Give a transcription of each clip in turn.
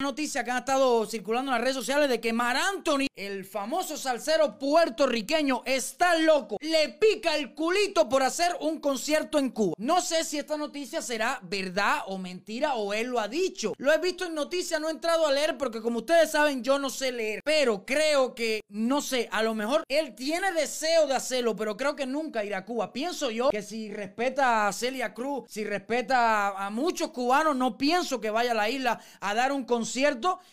noticia que han estado circulando en las redes sociales de que Mar Anthony, el famoso salsero puertorriqueño, está loco. Le pica el culito por hacer un concierto en Cuba. No sé si esta noticia será verdad o mentira o él lo ha dicho. Lo he visto en noticias, no he entrado a leer porque como ustedes saben yo no sé leer. Pero creo que, no sé, a lo mejor él tiene deseo de hacerlo, pero creo que nunca irá a Cuba. Pienso yo que si respeta a Celia Cruz, si respeta a muchos cubanos, no pienso que vaya a la isla a dar un concierto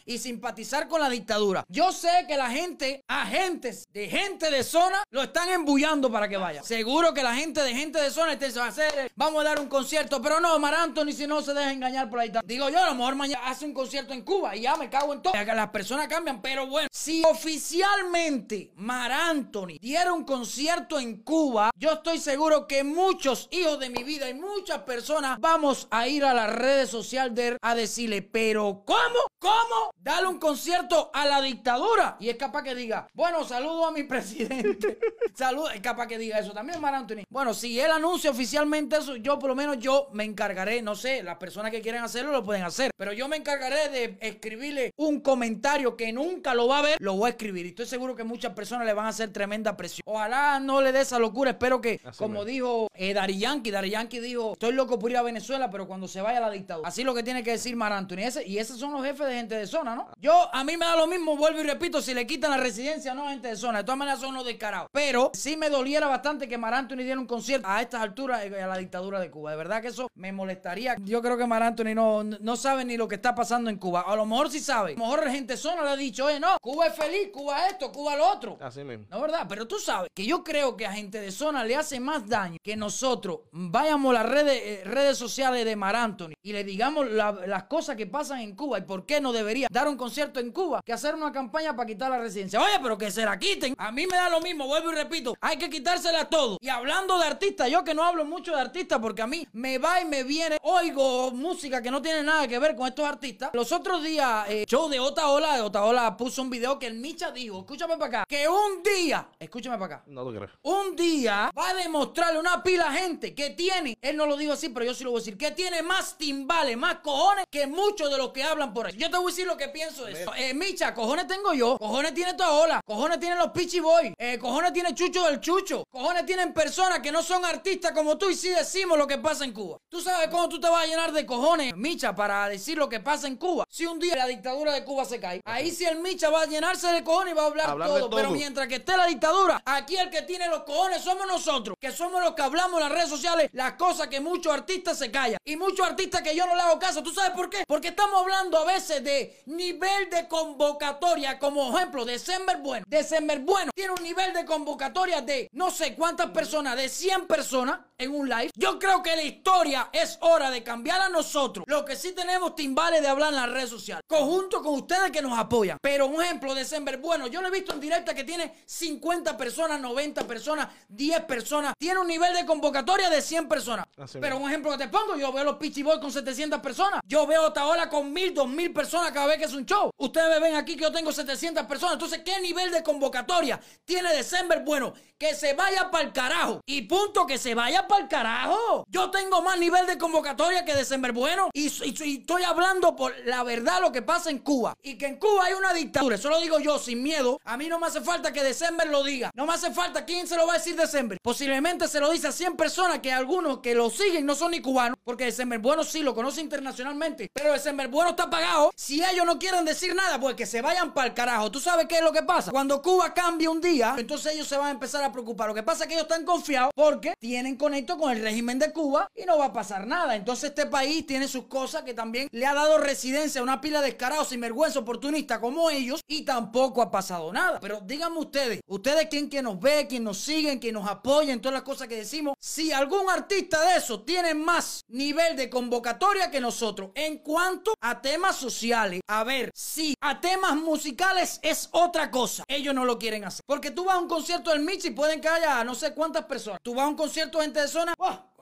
y simpatizar con la dictadura. Yo sé que la gente, agentes de gente de zona, lo están embullando para que vaya. Seguro que la gente de gente de zona este va a hacer, vamos a dar un concierto, pero no, Mar Anthony, si no se deja engañar por ahí. Digo yo, a lo mejor mañana hace un concierto en Cuba y ya me cago en todo. Las personas cambian, pero bueno, si oficialmente Mar Anthony diera un concierto en Cuba, yo estoy seguro que muchos hijos de mi vida y muchas personas vamos a ir a las redes sociales de a decirle, pero ¿cómo? ¿Cómo? Dale un concierto a la dictadura. Y es capaz que diga, bueno, saludo a mi presidente. saludo, es capaz que diga eso también, Mar Anthony. Bueno, si él anuncia oficialmente eso, yo por lo menos yo me encargaré, no sé, las personas que quieren hacerlo lo pueden hacer, pero yo me encargaré de escribirle un comentario que nunca lo va a ver, lo voy a escribir. Y estoy seguro que muchas personas le van a hacer tremenda presión. Ojalá no le dé esa locura. Espero que, como dijo eh, Dari Yankee, Dari Yankee dijo, estoy loco por ir a Venezuela, pero cuando se vaya la dictadura. Así lo que tiene que decir Mar Anthony. y esos son los jefes de gente de zona, ¿no? Yo, a mí me da lo mismo, vuelvo y repito, si le quitan la residencia no gente de zona. De todas maneras son los descarados. Pero sí me doliera bastante que Mar Anthony diera un concierto a estas alturas eh, a la dictadura de Cuba. De verdad que eso me molestaría. Yo creo que Mar Anthony no, no sabe ni lo que está pasando en Cuba. A lo mejor sí sabe. A lo mejor la gente de zona le ha dicho, oye, no, Cuba es feliz, Cuba esto, Cuba lo otro. Así mismo. No, ¿verdad? Pero tú sabes que yo creo que a gente de zona le hace más daño que nosotros vayamos a las redes, eh, redes sociales de Mar Anthony y le digamos las cosas que pasan en Cuba y por qué no debería dar un concierto en Cuba que hacer una campaña para quitar la residencia. Oye, pero que se la quiten. A mí me da lo mismo, vuelvo y repito, hay que quitársela todo. Y hablando de artistas, yo que no hablo mucho de artistas porque a mí me va y me viene, oigo música que no tiene nada que ver con estos artistas. Los otros días, eh, show de Otaola, de Otaola puso un video que el Micha dijo, escúchame para acá, que un día, escúchame para acá. No lo creo. Un día va a demostrarle una pila de gente que tiene, él no lo dijo así, pero yo sí lo voy a decir, que tiene más timbales, más cojones que muchos de los que hablan por ahí. Yo te voy a decir lo que pienso de eso. Eh, Micha, cojones tengo yo. Cojones tiene toda ola. Cojones tienen los Pichi Boy. Eh, cojones tiene Chucho del Chucho. Cojones tienen personas que no son artistas como tú y sí decimos lo que pasa en Cuba. ¿Tú sabes cómo tú te vas a llenar de cojones, Micha, para decir lo que pasa en Cuba? Si un día la dictadura de Cuba se cae, ahí sí el Micha va a llenarse de cojones y va a hablar, todo, Pero mientras que esté la dictadura, aquí el que tiene los cojones somos nosotros, que somos los que hablamos en las redes sociales las cosas que muchos artistas se callan. Y muchos artistas que yo no le hago caso. ¿Tú sabes por qué? Porque estamos hablando a veces de nivel de convocatoria, como ejemplo, December Bueno. December Bueno tiene un nivel de convocatoria de no sé cuántas personas, de 100 personas en un live. Yo creo que la historia es hora de cambiar a nosotros. Lo que sí tenemos timbales de hablar en las redes sociales. Conjunto con ustedes que nos apoyan. Pero un ejemplo, de December Bueno, yo lo he visto en directa que tiene 50 personas, 90 personas, 10 personas. Tiene un nivel de convocatoria de 100 personas. Pero un ejemplo que te pongo, yo veo los Pichi Boys con 700 personas. Yo veo a Taola con 1000, 2000 personas cada vez que es un show. Ustedes me ven aquí que yo tengo 700 personas. Entonces, ¿qué nivel de convocatoria tiene December? Bueno, que se vaya para el carajo. Y punto, que se vaya para el carajo. Yo tengo más nivel de convocatoria que December Bueno. Y, estoy hablando por la verdad lo que pasa en Cuba. Y que en Cuba hay una dictadura. Eso lo digo yo sin miedo. A mí no me hace falta que December lo diga. No me hace falta. ¿Quién se lo va a decir December? Posiblemente se lo dice a 100 personas que algunos que lo siguen no son ni cubanos. Porque December Bueno sí lo conoce internacionalmente. Pero December Bueno está pagado. Si ellos no quieren decir nada, pues que se vayan para el carajo. ¿Tú sabes qué es lo que pasa? Cuando Cuba cambia un día, entonces ellos se van a empezar a preocupar. Lo que pasa es que ellos están confiados porque tienen conecto con el régimen de Cuba y no va a pasar nada. Entonces este país tiene sus cosas que también le ha dado residencia a una pila de descarados, sinvergüenza, oportunistas como ellos y tampoco ha pasado nada. Pero díganme ustedes, ustedes quien que nos ve, quien nos siguen, quien nos apoyen, todas las cosas que decimos, si algún artista de eso tiene más nivel de convocatoria que nosotros en cuanto a temas sociales, a ver, si a temas musicales es otra cosa, ellos no lo quieren hacer. Porque tú vas a un concierto del Michi y pueden que haya no sé cuántas personas. Tú vas a un concierto de gente de zona.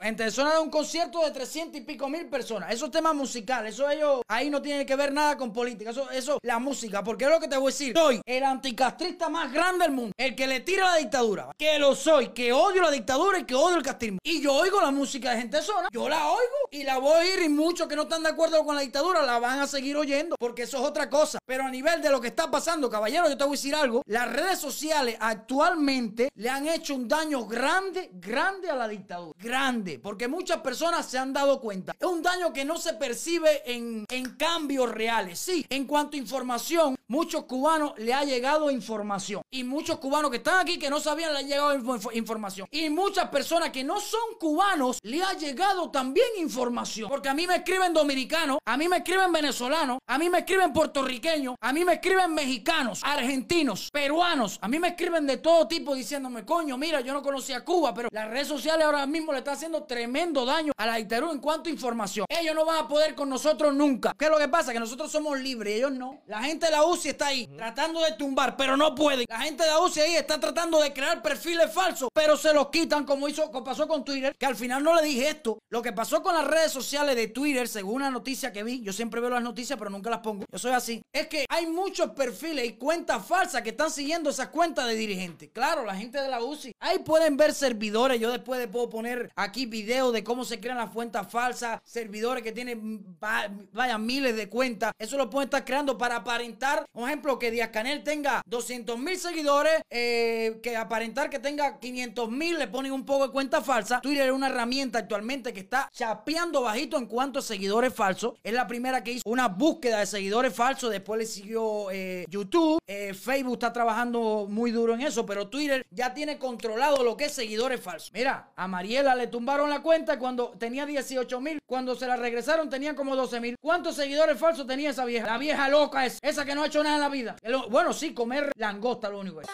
Gente de zona de un concierto de 300 y pico mil personas. Eso es tema musical. Eso ellos ahí no tiene que ver nada con política. Eso, eso, la música. Porque es lo que te voy a decir. Soy el anticastrista más grande del mundo. El que le tira la dictadura. Que lo soy. Que odio la dictadura y que odio el castrismo. Y yo oigo la música de gente de zona. Yo la oigo y la voy a oír. Y muchos que no están de acuerdo con la dictadura la van a seguir oyendo. Porque eso es otra cosa. Pero a nivel de lo que está pasando, caballero, yo te voy a decir algo. Las redes sociales actualmente le han hecho un daño grande, grande a la dictadura. Grande. Porque muchas personas se han dado cuenta. Es un daño que no se percibe en, en cambios reales. Sí, en cuanto a información, muchos cubanos le ha llegado información. Y muchos cubanos que están aquí que no sabían le ha llegado info- información. Y muchas personas que no son cubanos le ha llegado también información. Porque a mí me escriben dominicanos, a mí me escriben venezolanos, a mí me escriben puertorriqueños, a mí me escriben mexicanos, argentinos, peruanos. A mí me escriben de todo tipo diciéndome, coño, mira, yo no conocía Cuba, pero las redes sociales ahora mismo le están haciendo tremendo daño a la dictadura en cuanto a información. Ellos no van a poder con nosotros nunca. ¿Qué es lo que pasa? Que nosotros somos libres, ellos no. La gente la UCI está ahí tratando de tumbar, pero no pueden. La gente de la UCI ahí está tratando de crear perfiles falsos, pero se los quitan como hizo, como pasó con Twitter, que al final no le dije esto. Lo que pasó con las redes sociales de Twitter, según una noticia que vi, yo siempre veo las noticias, pero nunca las pongo. Yo soy así. Es que hay muchos perfiles y cuentas falsas que están siguiendo esas cuentas de dirigentes. Claro, la gente de la UCI. Ahí pueden ver servidores. Yo después puedo poner aquí videos de cómo se crean las cuentas falsas. Servidores que tienen, va- vaya, miles de cuentas. Eso lo pueden estar creando para aparentar, por ejemplo, que Díaz Canel tenga 200 mil seguidores, eh, que aparentar que tenga 500 mil, le ponen un poco de cuenta falsa. Twitter es una herramienta actualmente que está chapeando bajito en cuanto a seguidores falsos. Es la primera que hizo una búsqueda de seguidores falsos. Después le siguió eh, YouTube. Eh, Facebook está trabajando muy duro en eso, pero Twitter ya tiene controlado lo que es seguidores falsos. Mira, a Mariela le tumbaron la cuenta cuando tenía 18 mil. Cuando se la regresaron tenía como 12 mil. ¿Cuántos seguidores falsos tenía esa vieja? La vieja loca es esa que no ha hecho nada en la vida. Bueno, sí, comer langosta lo único es.